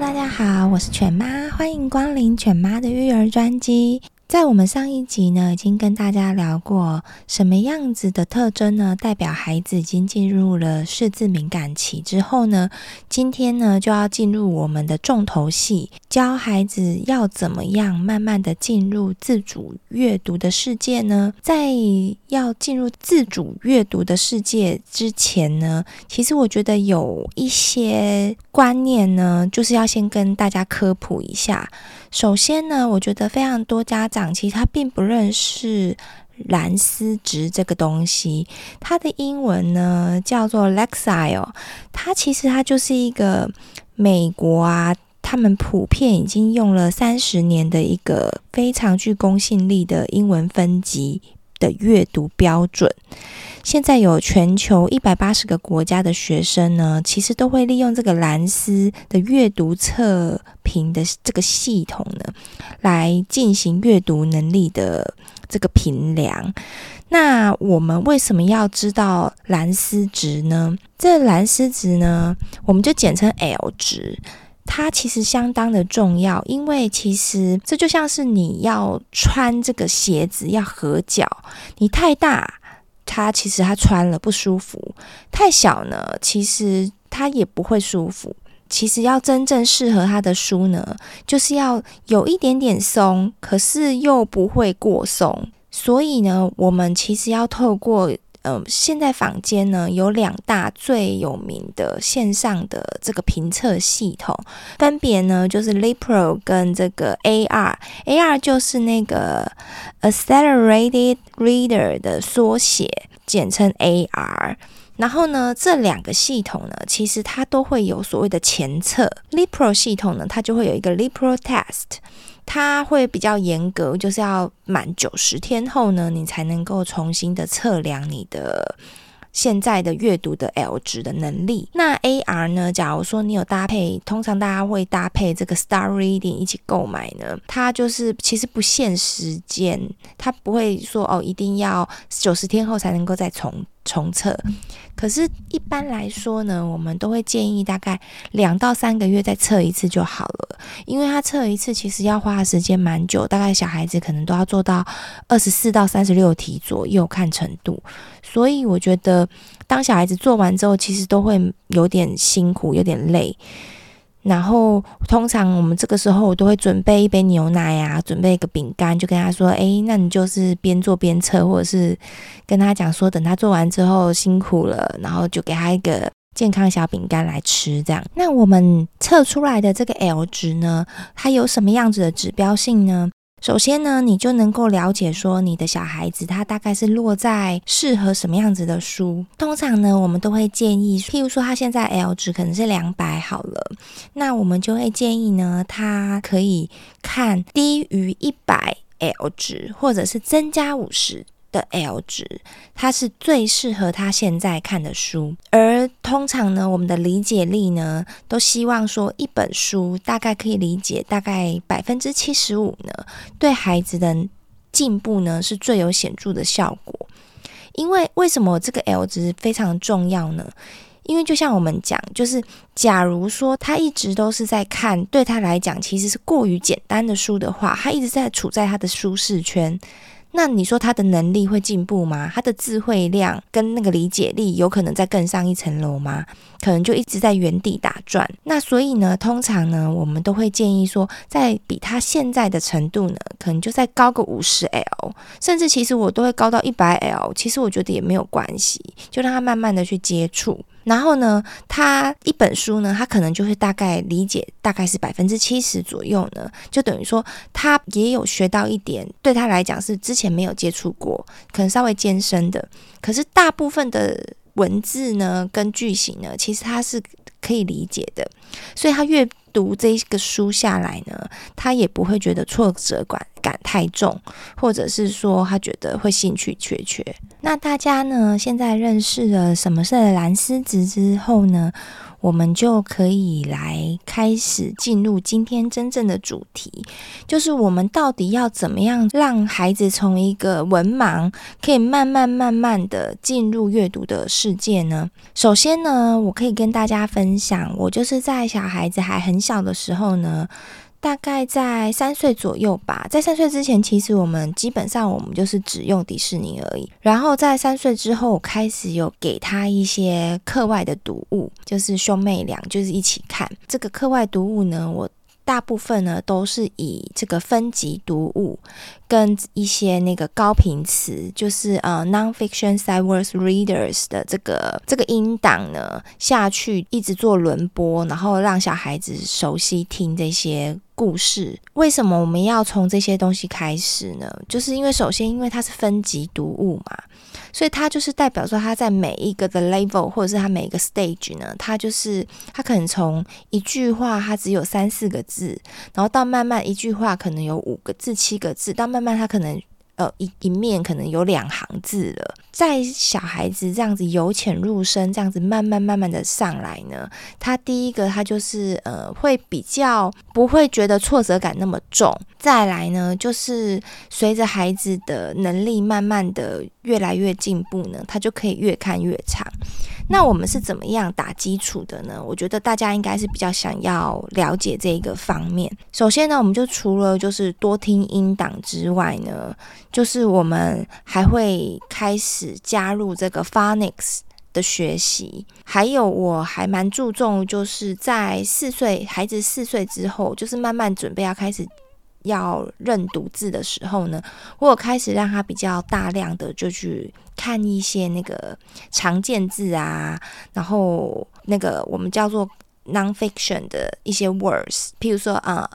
大家好，我是犬妈，欢迎光临犬妈的育儿专辑。在我们上一集呢，已经跟大家聊过什么样子的特征呢，代表孩子已经进入了识字敏感期之后呢，今天呢就要进入我们的重头戏，教孩子要怎么样慢慢的进入自主阅读的世界呢？在要进入自主阅读的世界之前呢，其实我觉得有一些观念呢，就是要先跟大家科普一下。首先呢，我觉得非常多家长其实他并不认识蓝思值这个东西，它的英文呢叫做 Lexile，它其实它就是一个美国啊，他们普遍已经用了三十年的一个非常具公信力的英文分级的阅读标准。现在有全球一百八十个国家的学生呢，其实都会利用这个蓝思的阅读测评的这个系统呢，来进行阅读能力的这个评量。那我们为什么要知道蓝思值呢？这蓝思值呢，我们就简称 L 值，它其实相当的重要，因为其实这就像是你要穿这个鞋子要合脚，你太大。他其实他穿了不舒服，太小呢，其实他也不会舒服。其实要真正适合他的书呢，就是要有一点点松，可是又不会过松。所以呢，我们其实要透过。呃，现在坊间呢有两大最有名的线上的这个评测系统，分别呢就是 Lipro 跟这个 AR，AR 就是那个 Accelerated Reader 的缩写，简称 AR。然后呢，这两个系统呢，其实它都会有所谓的前测 Lipro 系统呢，它就会有一个 LitPro Test。它会比较严格，就是要满九十天后呢，你才能够重新的测量你的现在的阅读的 L 值的能力。那 AR 呢？假如说你有搭配，通常大家会搭配这个 Star Reading 一起购买呢，它就是其实不限时间，它不会说哦，一定要九十天后才能够再重。重测，可是，一般来说呢，我们都会建议大概两到三个月再测一次就好了，因为他测一次其实要花的时间蛮久，大概小孩子可能都要做到二十四到三十六题左右，看程度。所以我觉得，当小孩子做完之后，其实都会有点辛苦，有点累。然后，通常我们这个时候我都会准备一杯牛奶啊，准备一个饼干，就跟他说：“诶，那你就是边做边测，或者是跟他讲说，等他做完之后辛苦了，然后就给他一个健康小饼干来吃。”这样，那我们测出来的这个 L 值呢，它有什么样子的指标性呢？首先呢，你就能够了解说你的小孩子他大概是落在适合什么样子的书。通常呢，我们都会建议，譬如说他现在 L 值可能是两百好了，那我们就会建议呢，他可以看低于一百 L 值，或者是增加五十。的 L 值，它是最适合他现在看的书。而通常呢，我们的理解力呢，都希望说一本书大概可以理解大概百分之七十五呢，对孩子的进步呢是最有显著的效果。因为为什么这个 L 值非常重要呢？因为就像我们讲，就是假如说他一直都是在看，对他来讲其实是过于简单的书的话，他一直在处在他的舒适圈。那你说他的能力会进步吗？他的智慧量跟那个理解力有可能再更上一层楼吗？可能就一直在原地打转。那所以呢，通常呢，我们都会建议说，在比他现在的程度呢，可能就再高个五十 L，甚至其实我都会高到一百 L。其实我觉得也没有关系，就让他慢慢的去接触。然后呢，他一本书呢，他可能就会大概理解，大概是百分之七十左右呢，就等于说他也有学到一点，对他来讲是之前没有接触过，可能稍微艰深的。可是大部分的文字呢跟句型呢，其实他是可以理解的，所以他阅读这个书下来呢，他也不会觉得挫折感感太重，或者是说他觉得会兴趣缺缺。那大家呢，现在认识了什么是蓝思子之后呢，我们就可以来开始进入今天真正的主题，就是我们到底要怎么样让孩子从一个文盲，可以慢慢慢慢的进入阅读的世界呢？首先呢，我可以跟大家分享，我就是在小孩子还很小的时候呢。大概在三岁左右吧，在三岁之前，其实我们基本上我们就是只用迪士尼而已。然后在三岁之后，开始有给他一些课外的读物，就是兄妹俩就是一起看这个课外读物呢。我大部分呢都是以这个分级读物跟一些那个高频词，就是呃 non-fiction sight words readers 的这个这个音档呢下去，一直做轮播，然后让小孩子熟悉听这些。故事为什么我们要从这些东西开始呢？就是因为首先，因为它是分级读物嘛，所以它就是代表说，它在每一个的 level 或者是它每一个 stage 呢，它就是它可能从一句话它只有三四个字，然后到慢慢一句话可能有五个字、七个字，到慢慢慢，他可能。呃，一一面可能有两行字了。在小孩子这样子由浅入深，这样子慢慢慢慢的上来呢，他第一个他就是呃，会比较不会觉得挫折感那么重。再来呢，就是随着孩子的能力慢慢的越来越进步呢，他就可以越看越长。那我们是怎么样打基础的呢？我觉得大家应该是比较想要了解这个方面。首先呢，我们就除了就是多听音档之外呢，就是我们还会开始加入这个 phonics 的学习。还有我还蛮注重，就是在四岁孩子四岁之后，就是慢慢准备要开始。要认读字的时候呢，我有开始让他比较大量的就去看一些那个常见字啊，然后那个我们叫做 nonfiction 的一些 words，譬如说啊、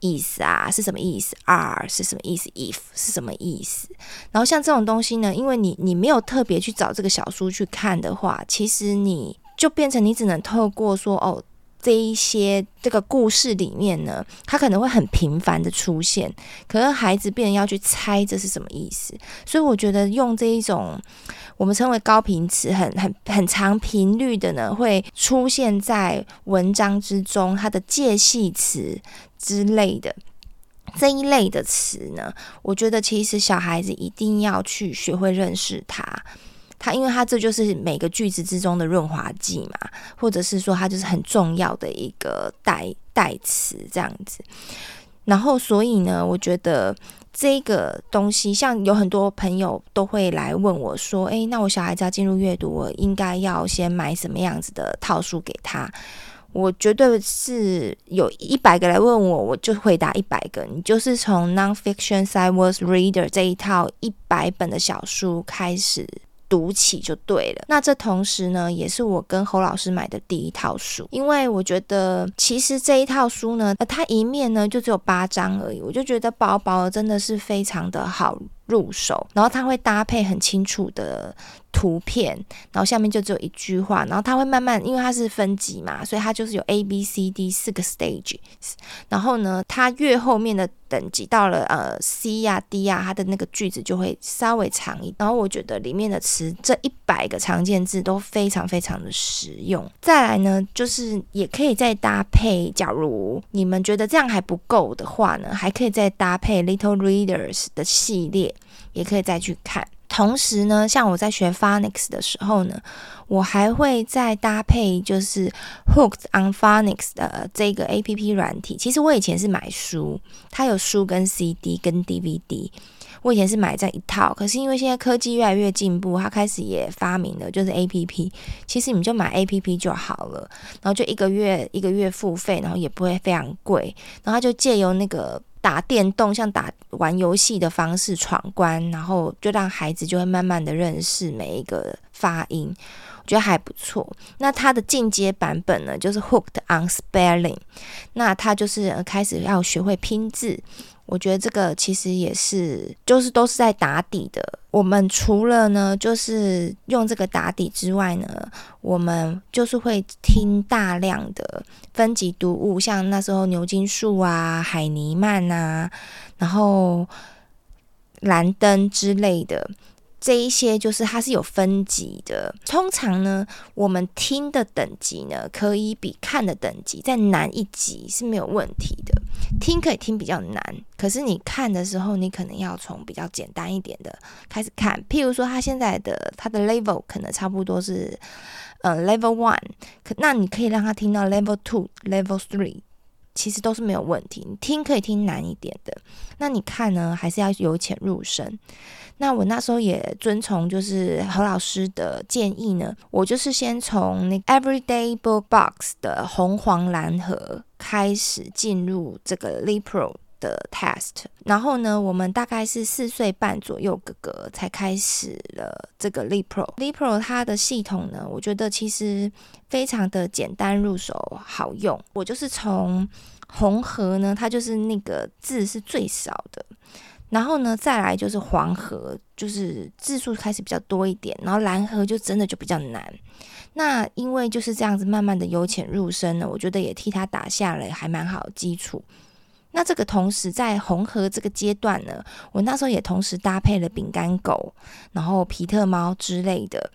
is 啊是什么意思，are 是什么意思，if 是什么意思。然后像这种东西呢，因为你你没有特别去找这个小书去看的话，其实你就变成你只能透过说哦。这一些这个故事里面呢，它可能会很频繁的出现，可是孩子变成要去猜这是什么意思，所以我觉得用这一种我们称为高频词，很很很长频率的呢，会出现在文章之中，它的介系词之类的这一类的词呢，我觉得其实小孩子一定要去学会认识它。它，因为它这就是每个句子之中的润滑剂嘛，或者是说它就是很重要的一个代代词这样子。然后，所以呢，我觉得这个东西，像有很多朋友都会来问我说：“诶，那我小孩子要进入阅读，我应该要先买什么样子的套书给他？”我绝对是有一百个来问我，我就回答一百个。你就是从 Non-Fiction Sight Words Reader 这一套一百本的小书开始。读起就对了。那这同时呢，也是我跟侯老师买的第一套书，因为我觉得其实这一套书呢，呃，它一面呢就只有八张而已，我就觉得薄薄的真的是非常的好入手。然后它会搭配很清楚的图片，然后下面就只有一句话，然后它会慢慢，因为它是分级嘛，所以它就是有 A B C D 四个 stages。然后呢，它越后面的等级到了呃 C 呀、啊、D 呀、啊，它的那个句子就会稍微长一点。然后我觉得里面的词这一百个常见字都非常非常的实用。再来呢，就是也可以再搭配，假如你们觉得这样还不够的话呢，还可以再搭配 Little Readers 的系列，也可以再去看。同时呢，像我在学 Phonics 的时候呢，我还会再搭配就是 Hooked on Phonics 的这个 APP 软体。其实我以前是买书，它有书跟 CD 跟 DVD。我以前是买这一套，可是因为现在科技越来越进步，它开始也发明了就是 APP。其实你们就买 APP 就好了，然后就一个月一个月付费，然后也不会非常贵，然后它就借由那个。打电动像打玩游戏的方式闯关，然后就让孩子就会慢慢的认识每一个发音，我觉得还不错。那它的进阶版本呢，就是 Hooked on Spelling，那它就是开始要学会拼字。我觉得这个其实也是，就是都是在打底的。我们除了呢，就是用这个打底之外呢，我们就是会听大量的分级读物，像那时候牛津树啊、海尼曼啊，然后蓝灯之类的。这一些就是它是有分级的，通常呢，我们听的等级呢，可以比看的等级再难一级是没有问题的。听可以听比较难，可是你看的时候，你可能要从比较简单一点的开始看。譬如说，它现在的它的 level 可能差不多是呃 level one，可那你可以让它听到 level two、level three。其实都是没有问题，你听可以听难一点的，那你看呢，还是要由浅入深。那我那时候也遵从就是何老师的建议呢，我就是先从那 Everyday Book Box 的红黄蓝盒开始进入这个 LitPro 的 test，然后呢，我们大概是四岁半左右哥哥才开始了这个 Lipro。Lipro 它的系统呢，我觉得其实非常的简单入手，好用。我就是从红盒呢，它就是那个字是最少的，然后呢，再来就是黄盒，就是字数开始比较多一点，然后蓝盒就真的就比较难。那因为就是这样子慢慢的由浅入深呢，我觉得也替他打下了还蛮好的基础。那这个同时在红盒这个阶段呢，我那时候也同时搭配了饼干狗，然后皮特猫之类的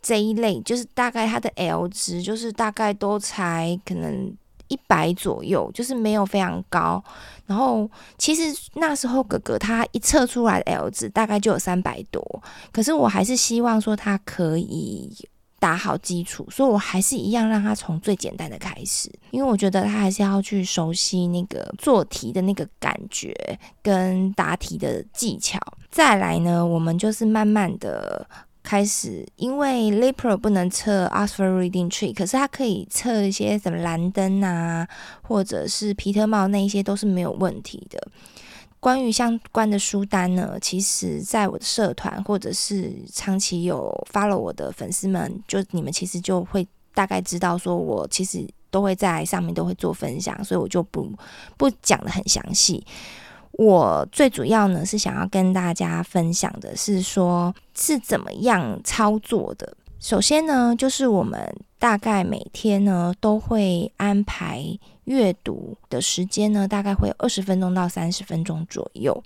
这一类，就是大概它的 L 值就是大概都才可能一百左右，就是没有非常高。然后其实那时候哥哥他一测出来的 L 值大概就有三百多，可是我还是希望说他可以。打好基础，所以我还是一样让他从最简单的开始，因为我觉得他还是要去熟悉那个做题的那个感觉跟答题的技巧。再来呢，我们就是慢慢的开始，因为 LitPro 不能测 Oxford Reading Tree，可是它可以测一些什么蓝灯啊，或者是皮特帽那一些都是没有问题的。关于相关的书单呢，其实在我的社团或者是长期有 follow 我的粉丝们，就你们其实就会大概知道，说我其实都会在上面都会做分享，所以我就不不讲的很详细。我最主要呢是想要跟大家分享的是说，是怎么样操作的。首先呢，就是我们大概每天呢都会安排阅读的时间呢，大概会有二十分钟到三十分钟左右。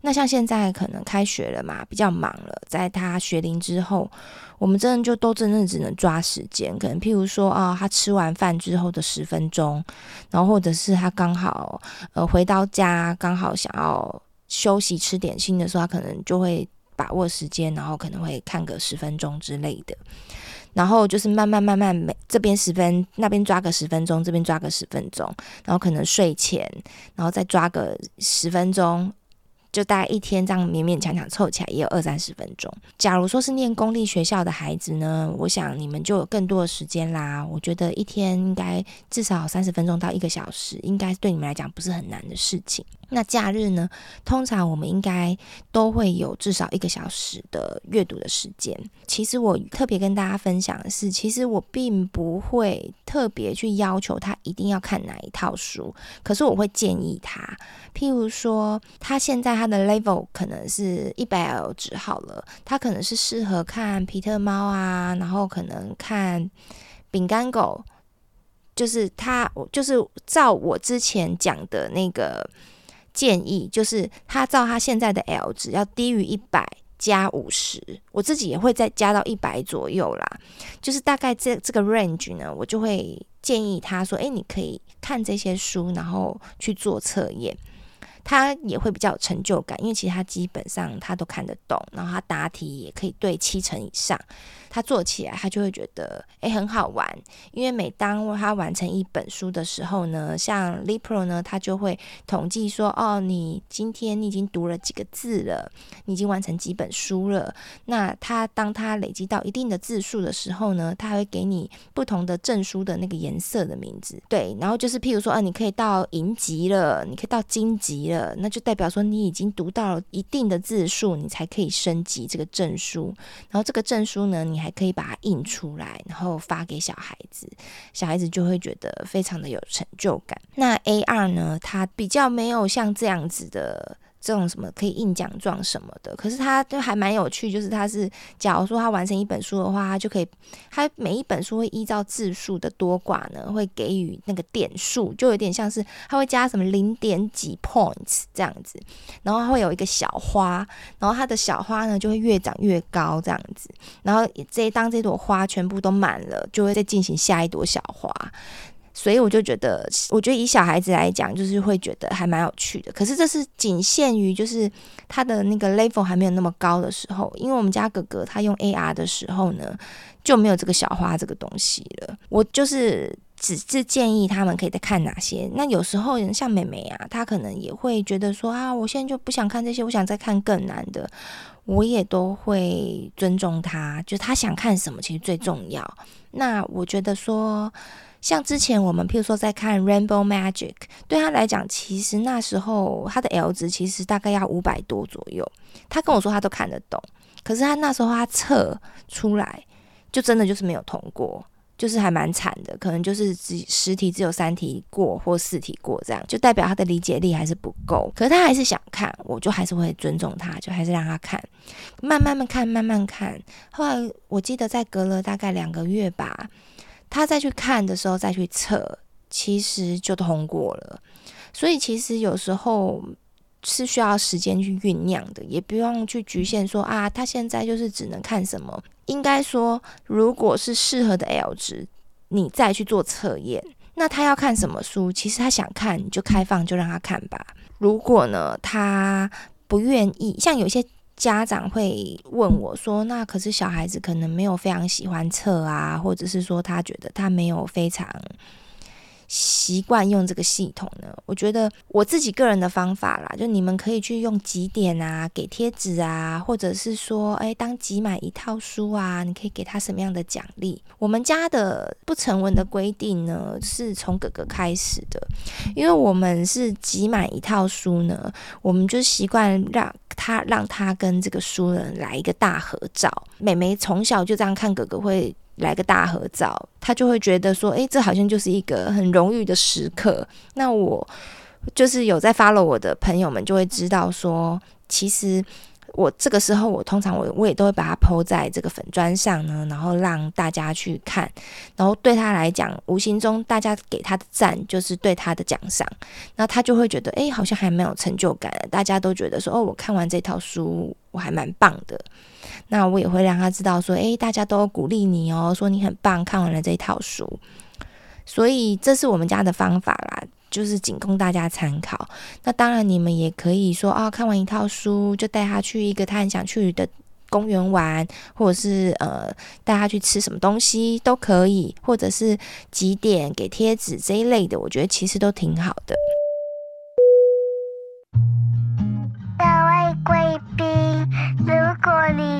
那像现在可能开学了嘛，比较忙了，在他学龄之后，我们真的就都真的只能抓时间，可能譬如说啊，他吃完饭之后的十分钟，然后或者是他刚好呃回到家，刚好想要休息吃点心的时候，他可能就会。把握时间，然后可能会看个十分钟之类的，然后就是慢慢慢慢，每这边十分，那边抓个十分钟，这边抓个十分钟，然后可能睡前，然后再抓个十分钟。就大概一天这样勉勉强强凑起来也有二三十分钟。假如说是念公立学校的孩子呢，我想你们就有更多的时间啦。我觉得一天应该至少三十分钟到一个小时，应该对你们来讲不是很难的事情。那假日呢，通常我们应该都会有至少一个小时的阅读的时间。其实我特别跟大家分享的是，其实我并不会特别去要求他一定要看哪一套书，可是我会建议他，譬如说他现在他他的 level 可能是一百 L 值好了，他可能是适合看皮特猫啊，然后可能看饼干狗，就是他就是照我之前讲的那个建议，就是他照他现在的 L 值要低于一百加五十，我自己也会再加到一百左右啦，就是大概这这个 range 呢，我就会建议他说，诶，你可以看这些书，然后去做测验。他也会比较有成就感，因为其实他基本上他都看得懂，然后他答题也可以对七成以上。他做起来，他就会觉得诶很好玩，因为每当他完成一本书的时候呢，像 LitPro 呢，他就会统计说，哦，你今天你已经读了几个字了，你已经完成几本书了。那他当他累积到一定的字数的时候呢，他会给你不同的证书的那个颜色的名字，对，然后就是譬如说，啊，你可以到银级了，你可以到金级了。了，那就代表说你已经读到了一定的字数，你才可以升级这个证书。然后这个证书呢，你还可以把它印出来，然后发给小孩子，小孩子就会觉得非常的有成就感。那 AR 呢，它比较没有像这样子的。这种什么可以印奖状什么的，可是它就还蛮有趣，就是它是，假如说他完成一本书的话，他就可以，他每一本书会依照字数的多寡呢，会给予那个点数，就有点像是他会加什么零点几 points 这样子，然后会有一个小花，然后它的小花呢就会越长越高这样子，然后这当这朵花全部都满了，就会再进行下一朵小花。所以我就觉得，我觉得以小孩子来讲，就是会觉得还蛮有趣的。可是这是仅限于就是他的那个 level 还没有那么高的时候，因为我们家哥哥他用 AR 的时候呢，就没有这个小花这个东西了。我就是只是建议他们可以再看哪些。那有时候像妹妹啊，她可能也会觉得说啊，我现在就不想看这些，我想再看更难的。我也都会尊重他，就他想看什么其实最重要。那我觉得说。像之前我们譬如说在看 Rainbow Magic，对他来讲，其实那时候他的 L 值其实大概要五百多左右。他跟我说他都看得懂，可是他那时候他测出来就真的就是没有通过，就是还蛮惨的，可能就是只十题只有三题过或四题过这样，就代表他的理解力还是不够。可是他还是想看，我就还是会尊重他，就还是让他看，慢慢慢看，慢慢看。后来我记得在隔了大概两个月吧。他再去看的时候再去测，其实就通过了。所以其实有时候是需要时间去酝酿的，也不用去局限说啊，他现在就是只能看什么。应该说，如果是适合的 L 值，你再去做测验。那他要看什么书？其实他想看，你就开放，就让他看吧。如果呢，他不愿意，像有些。家长会问我说：“那可是小孩子可能没有非常喜欢测啊，或者是说他觉得他没有非常。”习惯用这个系统呢？我觉得我自己个人的方法啦，就你们可以去用集点啊，给贴纸啊，或者是说，哎，当集满一套书啊，你可以给他什么样的奖励？我们家的不成文的规定呢，是从哥哥开始的，因为我们是集满一套书呢，我们就习惯让他让他跟这个书人来一个大合照。妹妹从小就这样看哥哥会。来个大合照，他就会觉得说，诶，这好像就是一个很荣誉的时刻。那我就是有在 follow 我的朋友们，就会知道说，其实我这个时候，我通常我我也都会把它抛在这个粉砖上呢，然后让大家去看，然后对他来讲，无形中大家给他的赞就是对他的奖赏，那他就会觉得，诶，好像还蛮有成就感。大家都觉得说，哦，我看完这套书，我还蛮棒的。那我也会让他知道说，诶，大家都鼓励你哦，说你很棒，看完了这一套书，所以这是我们家的方法啦，就是仅供大家参考。那当然，你们也可以说，哦，看完一套书就带他去一个他很想去的公园玩，或者是呃带他去吃什么东西都可以，或者是集点给贴纸这一类的，我觉得其实都挺好的。各位贵，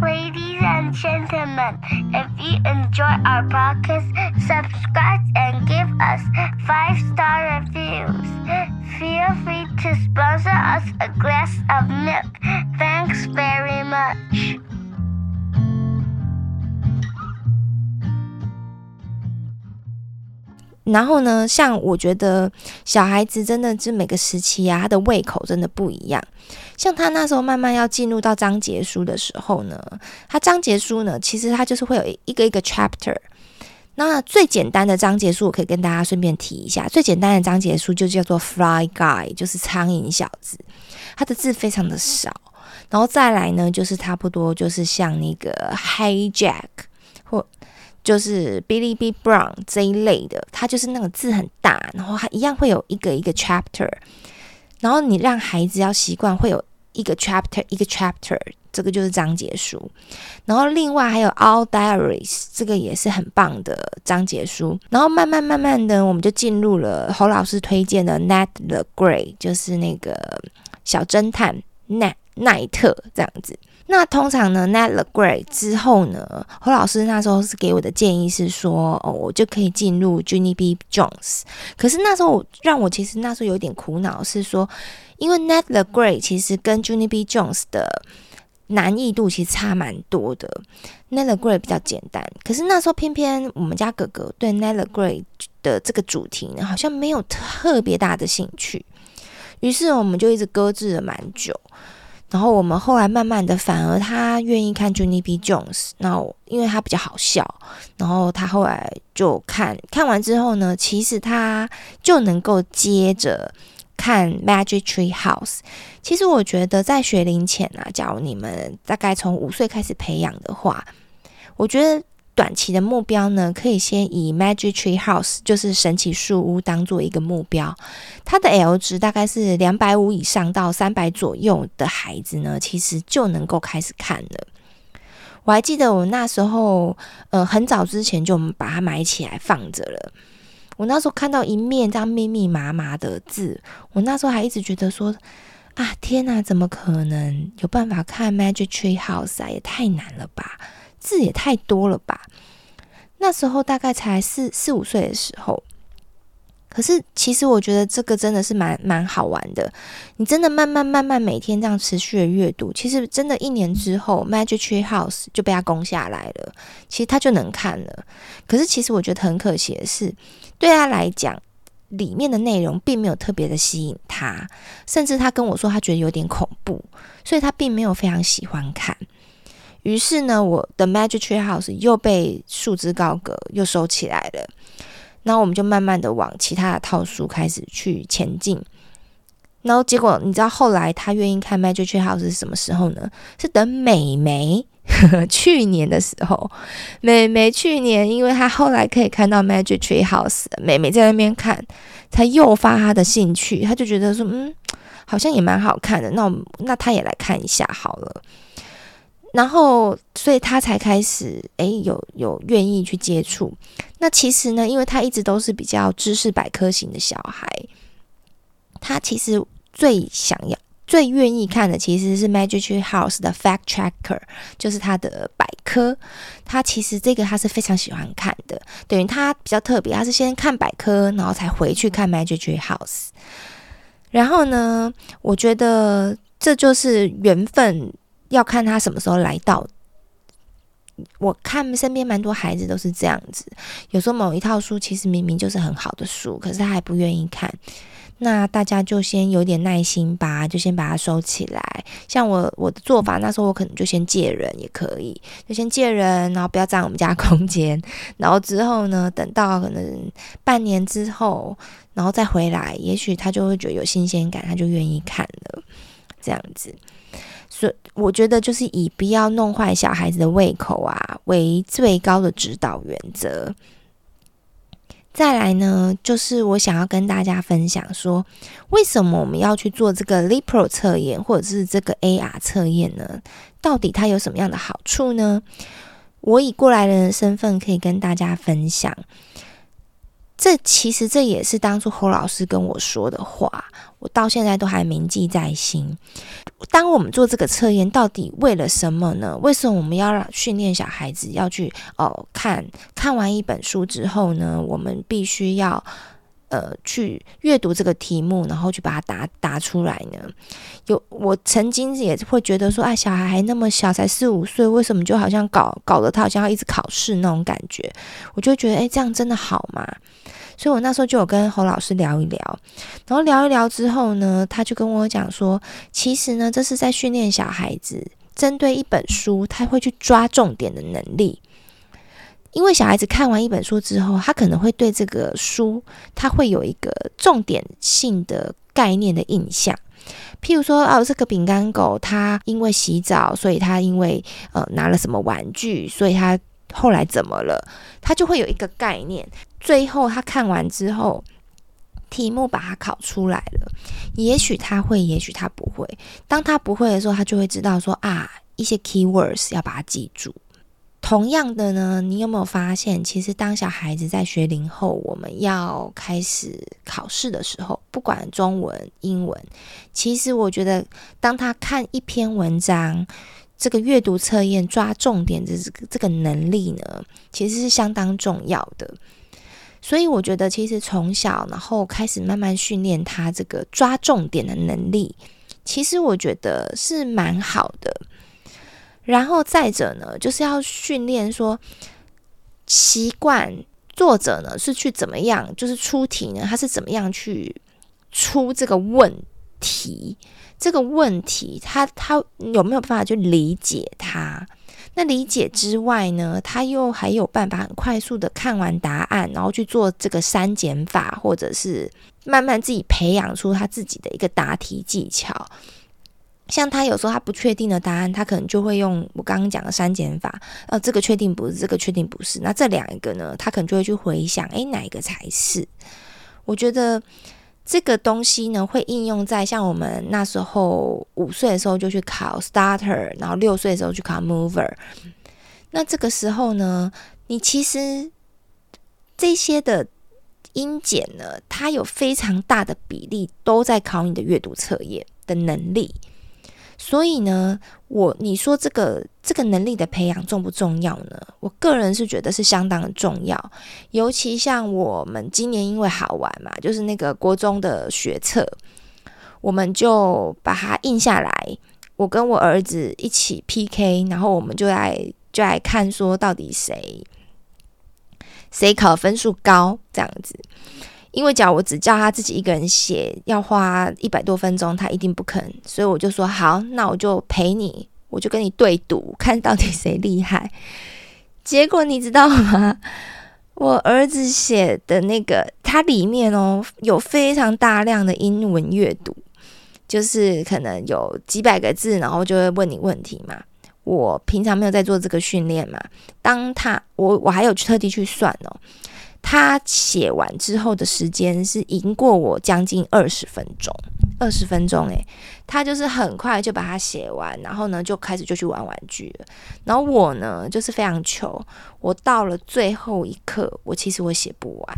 Ladies and gentlemen, if you enjoy our podcast, subscribe and give us five star reviews. Feel free to sponsor us a glass of milk. Thanks very much. 然后呢，像我觉得小孩子真的是每个时期啊，他的胃口真的不一样。 像他那时候慢慢要进入到章节书的时候呢，他章节书呢，其实他就是会有一个一个 chapter。那最简单的章节书，我可以跟大家顺便提一下，最简单的章节书就叫做 Fly Guy，就是苍蝇小子，它的字非常的少。然后再来呢，就是差不多就是像那个 Hey Jack 或就是 Billy B Brown 这一类的，它就是那个字很大，然后它一样会有一个一个 chapter。然后你让孩子要习惯会有一个 chapter 一个 chapter，这个就是章节书。然后另外还有 All Diaries，这个也是很棒的章节书。然后慢慢慢慢的，我们就进入了侯老师推荐的 Nat the Gray 就是那个小侦探奈奈特这样子。那通常呢，Ned the Great 之后呢，侯老师那时候是给我的建议是说，哦，我就可以进入 Junie B. Jones。可是那时候让我其实那时候有点苦恼，是说，因为 Ned the Great 其实跟 Junie B. Jones 的难易度其实差蛮多的。Ned the Great 比较简单，可是那时候偏偏我们家哥哥对 Ned the Great 的这个主题呢，好像没有特别大的兴趣，于是我们就一直搁置了蛮久。然后我们后来慢慢的，反而他愿意看 Junie B. Jones，然后因为他比较好笑，然后他后来就看看完之后呢，其实他就能够接着看 Magic Tree House。其实我觉得在学龄前啊，假如你们大概从五岁开始培养的话，我觉得。短期的目标呢，可以先以 Magic Tree House，就是神奇树屋当做一个目标。它的 L 值大概是两百五以上到三百左右的孩子呢，其实就能够开始看了。我还记得我那时候，呃，很早之前就把它买起来放着了。我那时候看到一面这样密密麻麻的字，我那时候还一直觉得说，啊，天哪，怎么可能有办法看 Magic Tree House 啊？也太难了吧！字也太多了吧？那时候大概才四四五岁的时候，可是其实我觉得这个真的是蛮蛮好玩的。你真的慢慢慢慢每天这样持续的阅读，其实真的一年之后，Magic Tree House 就被他攻下来了。其实他就能看了。可是其实我觉得很可惜的是，对他来讲，里面的内容并没有特别的吸引他，甚至他跟我说他觉得有点恐怖，所以他并没有非常喜欢看。于是呢，我的 Magic Tree House 又被束之高阁，又收起来了。然后我们就慢慢的往其他的套书开始去前进。然后结果，你知道后来他愿意看 Magic Tree House 是什么时候呢？是等美眉 去年的时候，美眉去年，因为他后来可以看到 Magic Tree House，美眉在那边看，才诱发他的兴趣。他就觉得说，嗯，好像也蛮好看的，那我那他也来看一下好了。然后，所以他才开始，诶，有有愿意去接触。那其实呢，因为他一直都是比较知识百科型的小孩，他其实最想要、最愿意看的其实是 Magic House 的 Fact Checker，就是他的百科。他其实这个他是非常喜欢看的，等于他比较特别，他是先看百科，然后才回去看 Magic House。然后呢，我觉得这就是缘分。要看他什么时候来到。我看身边蛮多孩子都是这样子，有时候某一套书其实明明就是很好的书，可是他还不愿意看。那大家就先有点耐心吧，就先把它收起来。像我我的做法，那时候我可能就先借人也可以，就先借人，然后不要占我们家空间。然后之后呢，等到可能半年之后，然后再回来，也许他就会觉得有新鲜感，他就愿意看了。这样子。所以我觉得就是以不要弄坏小孩子的胃口啊为最高的指导原则。再来呢，就是我想要跟大家分享说，为什么我们要去做这个 Lipro 测验或者是这个 AR 测验呢？到底它有什么样的好处呢？我以过来人的身份可以跟大家分享。这其实这也是当初侯老师跟我说的话，我到现在都还铭记在心。当我们做这个测验，到底为了什么呢？为什么我们要让训练小孩子要去哦看看完一本书之后呢？我们必须要呃去阅读这个题目，然后去把它答答出来呢？有我曾经也会觉得说，啊，小孩还那么小，才四五岁，为什么就好像搞搞得他好像要一直考试那种感觉？我就觉得，诶，这样真的好吗？所以我那时候就有跟侯老师聊一聊，然后聊一聊之后呢，他就跟我讲说，其实呢，这是在训练小孩子针对一本书，他会去抓重点的能力。因为小孩子看完一本书之后，他可能会对这个书，他会有一个重点性的概念的印象。譬如说，哦，这个饼干狗，它因为洗澡，所以它因为呃拿了什么玩具，所以它后来怎么了？他就会有一个概念。最后他看完之后，题目把它考出来了，也许他会，也许他不会。当他不会的时候，他就会知道说啊，一些 keywords 要把它记住。同样的呢，你有没有发现，其实当小孩子在学龄后，我们要开始考试的时候，不管中文、英文，其实我觉得，当他看一篇文章，这个阅读测验抓重点的这个这个能力呢，其实是相当重要的。所以我觉得，其实从小然后开始慢慢训练他这个抓重点的能力，其实我觉得是蛮好的。然后再者呢，就是要训练说习惯。作者呢是去怎么样，就是出题呢，他是怎么样去出这个问题？这个问题他他有没有办法去理解它？那理解之外呢，他又还有办法很快速的看完答案，然后去做这个删减法，或者是慢慢自己培养出他自己的一个答题技巧。像他有时候他不确定的答案，他可能就会用我刚刚讲的删减法，呃，这个确定不是，这个确定不是，那这两个呢，他可能就会去回想，诶，哪一个才是？我觉得这个东西呢，会应用在像我们那时候五岁的时候就去考 starter，然后六岁的时候去考 mover。那这个时候呢，你其实这些的音检呢，它有非常大的比例都在考你的阅读测验的能力。所以呢，我你说这个这个能力的培养重不重要呢？我个人是觉得是相当的重要，尤其像我们今年因为好玩嘛，就是那个国中的学测，我们就把它印下来，我跟我儿子一起 PK，然后我们就来就来看说到底谁谁考分数高这样子。因为假如我只叫他自己一个人写，要花一百多分钟，他一定不肯。所以我就说好，那我就陪你，我就跟你对赌，看到底谁厉害。结果你知道吗？我儿子写的那个，它里面哦有非常大量的英文阅读，就是可能有几百个字，然后就会问你问题嘛。我平常没有在做这个训练嘛，当他我我还有特地去算哦。他写完之后的时间是赢过我将近二十分钟，二十分钟诶，他就是很快就把它写完，然后呢就开始就去玩玩具了。然后我呢就是非常糗，我到了最后一刻，我其实我写不完，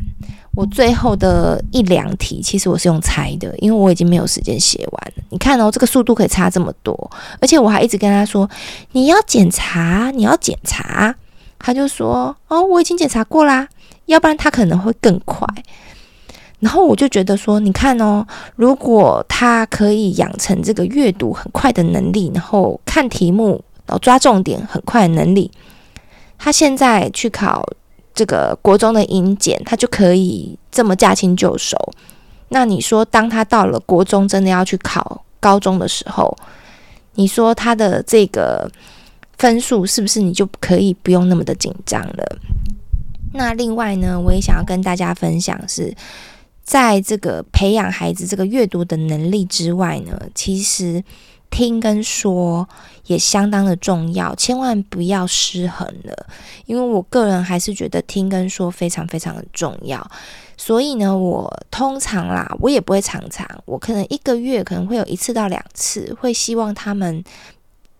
我最后的一两题其实我是用猜的，因为我已经没有时间写完。你看哦，这个速度可以差这么多，而且我还一直跟他说：“你要检查，你要检查。”他就说：“哦，我已经检查过啦。”要不然他可能会更快，然后我就觉得说，你看哦，如果他可以养成这个阅读很快的能力，然后看题目，然后抓重点很快的能力，他现在去考这个国中的英检，他就可以这么驾轻就熟。那你说，当他到了国中真的要去考高中的时候，你说他的这个分数是不是你就可以不用那么的紧张了？那另外呢，我也想要跟大家分享是，在这个培养孩子这个阅读的能力之外呢，其实听跟说也相当的重要，千万不要失衡了。因为我个人还是觉得听跟说非常非常的重要，所以呢，我通常啦，我也不会常常，我可能一个月可能会有一次到两次，会希望他们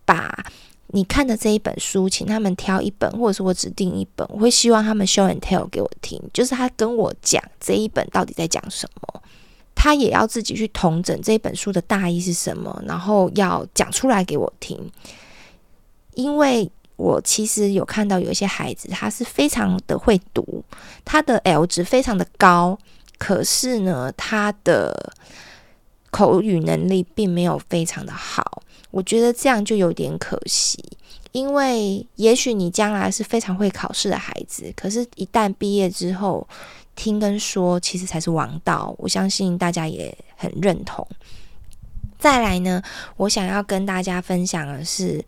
把。你看的这一本书，请他们挑一本，或者是我指定一本，我会希望他们 show and tell 给我听，就是他跟我讲这一本到底在讲什么，他也要自己去统整这本书的大意是什么，然后要讲出来给我听。因为我其实有看到有一些孩子，他是非常的会读，他的 L 值非常的高，可是呢，他的口语能力并没有非常的好。我觉得这样就有点可惜，因为也许你将来是非常会考试的孩子，可是，一旦毕业之后，听跟说其实才是王道。我相信大家也很认同。再来呢，我想要跟大家分享的是。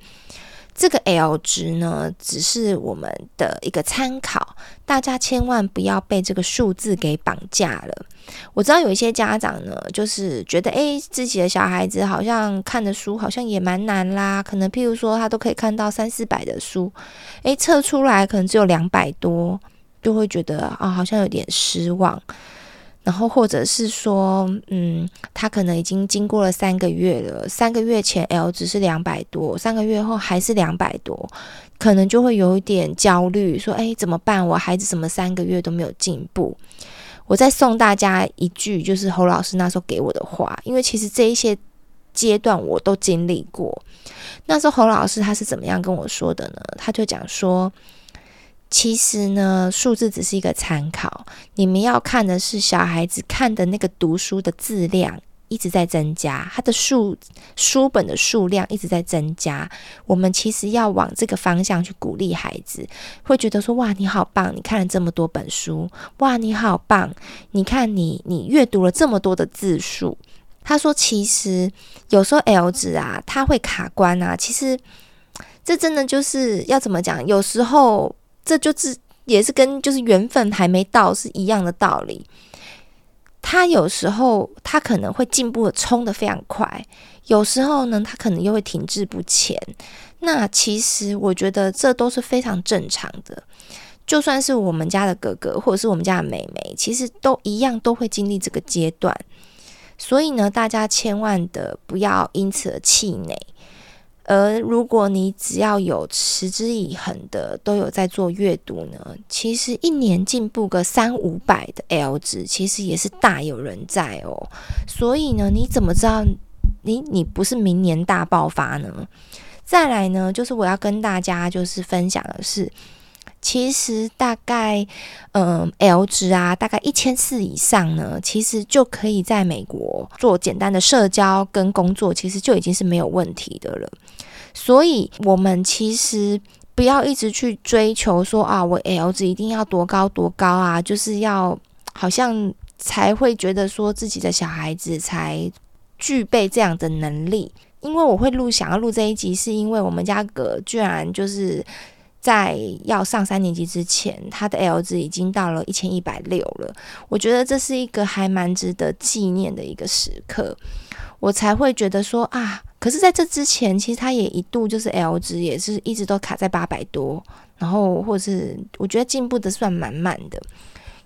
这个 L 值呢，只是我们的一个参考，大家千万不要被这个数字给绑架了。我知道有一些家长呢，就是觉得，诶，自己的小孩子好像看的书好像也蛮难啦，可能譬如说他都可以看到三四百的书，诶，测出来可能只有两百多，就会觉得啊，好像有点失望。然后或者是说，嗯，他可能已经经过了三个月了，三个月前 L 值是两百多，三个月后还是两百多，可能就会有一点焦虑，说，哎，怎么办？我孩子怎么三个月都没有进步？我再送大家一句，就是侯老师那时候给我的话，因为其实这一些阶段我都经历过。那时候侯老师他是怎么样跟我说的呢？他就讲说。其实呢，数字只是一个参考，你们要看的是小孩子看的那个读书的质量一直在增加，他的数书本的数量一直在增加。我们其实要往这个方向去鼓励孩子，会觉得说：哇，你好棒！你看了这么多本书，哇，你好棒！你看你你阅读了这么多的字数。他说，其实有时候 L 字啊，他会卡关啊。其实这真的就是要怎么讲？有时候。这就是也是跟就是缘分还没到是一样的道理。他有时候他可能会进步的冲得非常快，有时候呢他可能又会停滞不前。那其实我觉得这都是非常正常的。就算是我们家的哥哥或者是我们家的妹妹，其实都一样都会经历这个阶段。所以呢，大家千万的不要因此而气馁。而如果你只要有持之以恒的都有在做阅读呢，其实一年进步个三五百的 L 值，其实也是大有人在哦。所以呢，你怎么知道你你不是明年大爆发呢？再来呢，就是我要跟大家就是分享的是。其实大概，嗯，L 值啊，大概一千四以上呢，其实就可以在美国做简单的社交跟工作，其实就已经是没有问题的了。所以，我们其实不要一直去追求说啊，我 L 值一定要多高多高啊，就是要好像才会觉得说自己的小孩子才具备这样的能力。因为我会录想要录这一集，是因为我们家哥居然就是。在要上三年级之前，他的 L 值已经到了一千一百六了。我觉得这是一个还蛮值得纪念的一个时刻，我才会觉得说啊，可是在这之前，其实他也一度就是 L 值也是一直都卡在八百多，然后或是我觉得进步的算蛮慢的。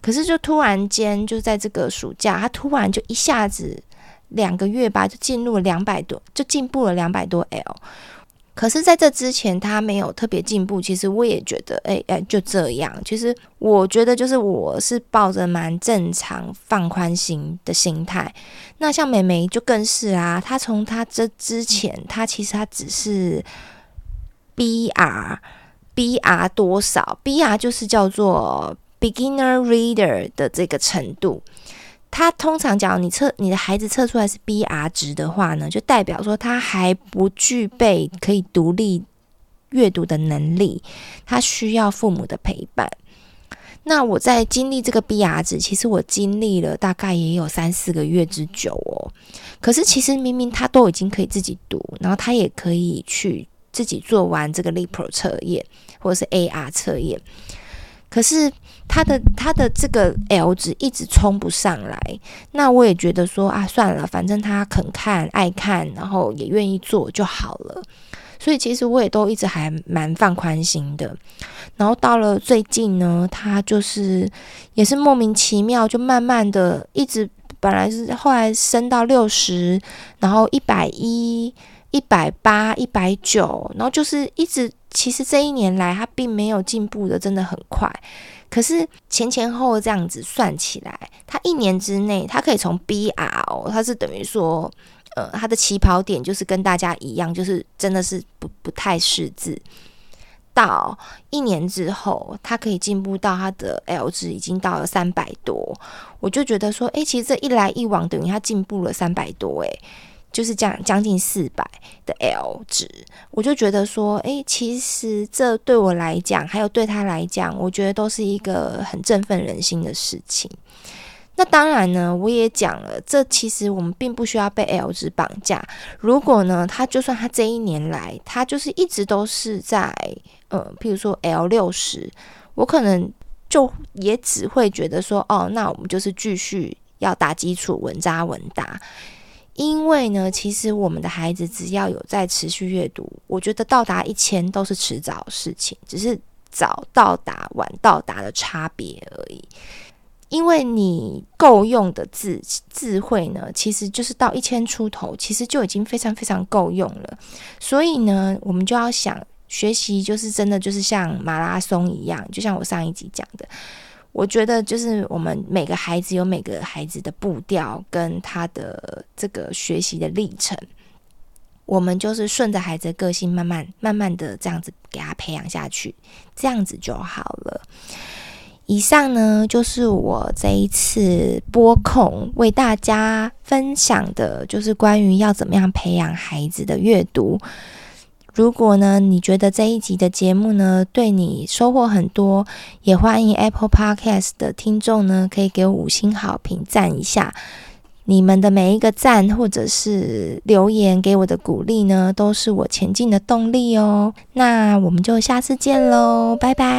可是就突然间就在这个暑假，他突然就一下子两个月吧，就进入了两百多，就进步了两百多 L。可是，在这之前，他没有特别进步。其实我也觉得，哎哎，就这样。其实我觉得，就是我是抱着蛮正常、放宽心的心态。那像妹妹就更是啊，她从她这之前，她其实她只是 BR BR 多少？BR 就是叫做 Beginner Reader 的这个程度。他通常讲，你测你的孩子测出来是 BR 值的话呢，就代表说他还不具备可以独立阅读的能力，他需要父母的陪伴。那我在经历这个 BR 值，其实我经历了大概也有三四个月之久哦。可是其实明明他都已经可以自己读，然后他也可以去自己做完这个 Lepro 测验或者是 AR 测验。可是他的他的这个 L 值一直冲不上来，那我也觉得说啊，算了，反正他肯看、爱看，然后也愿意做就好了。所以其实我也都一直还蛮放宽心的。然后到了最近呢，他就是也是莫名其妙，就慢慢的一直本来是后来升到六十，然后一百一、一百八、一百九，然后就是一直。其实这一年来，他并没有进步的，真的很快。可是前前后这样子算起来，他一年之内，他可以从 BR 哦，他是等于说，呃，他的起跑点就是跟大家一样，就是真的是不不太识字。到一年之后，他可以进步到他的 L 值已经到了三百多，我就觉得说，诶，其实这一来一往，等于他进步了三百多，诶。就是将将近四百的 L 值，我就觉得说，诶，其实这对我来讲，还有对他来讲，我觉得都是一个很振奋人心的事情。那当然呢，我也讲了，这其实我们并不需要被 L 值绑架。如果呢，他就算他这一年来，他就是一直都是在，呃，譬如说 L 六十，我可能就也只会觉得说，哦，那我们就是继续要打基础，稳扎稳打。因为呢，其实我们的孩子只要有在持续阅读，我觉得到达一千都是迟早的事情，只是早到达晚到达的差别而已。因为你够用的智智慧呢，其实就是到一千出头，其实就已经非常非常够用了。所以呢，我们就要想学习，就是真的就是像马拉松一样，就像我上一集讲的，我觉得就是我们每个孩子有每个孩子的步调跟他的这个学习的历程，我们就是顺着孩子的个性，慢慢慢慢的这样子给他培养下去，这样子就好了。以上呢，就是我这一次播控为大家分享的，就是关于要怎么样培养孩子的阅读。如果呢，你觉得这一集的节目呢，对你收获很多，也欢迎 Apple Podcast 的听众呢，可以给我五星好评，赞一下。你们的每一个赞或者是留言给我的鼓励呢，都是我前进的动力哦。那我们就下次见喽，拜拜。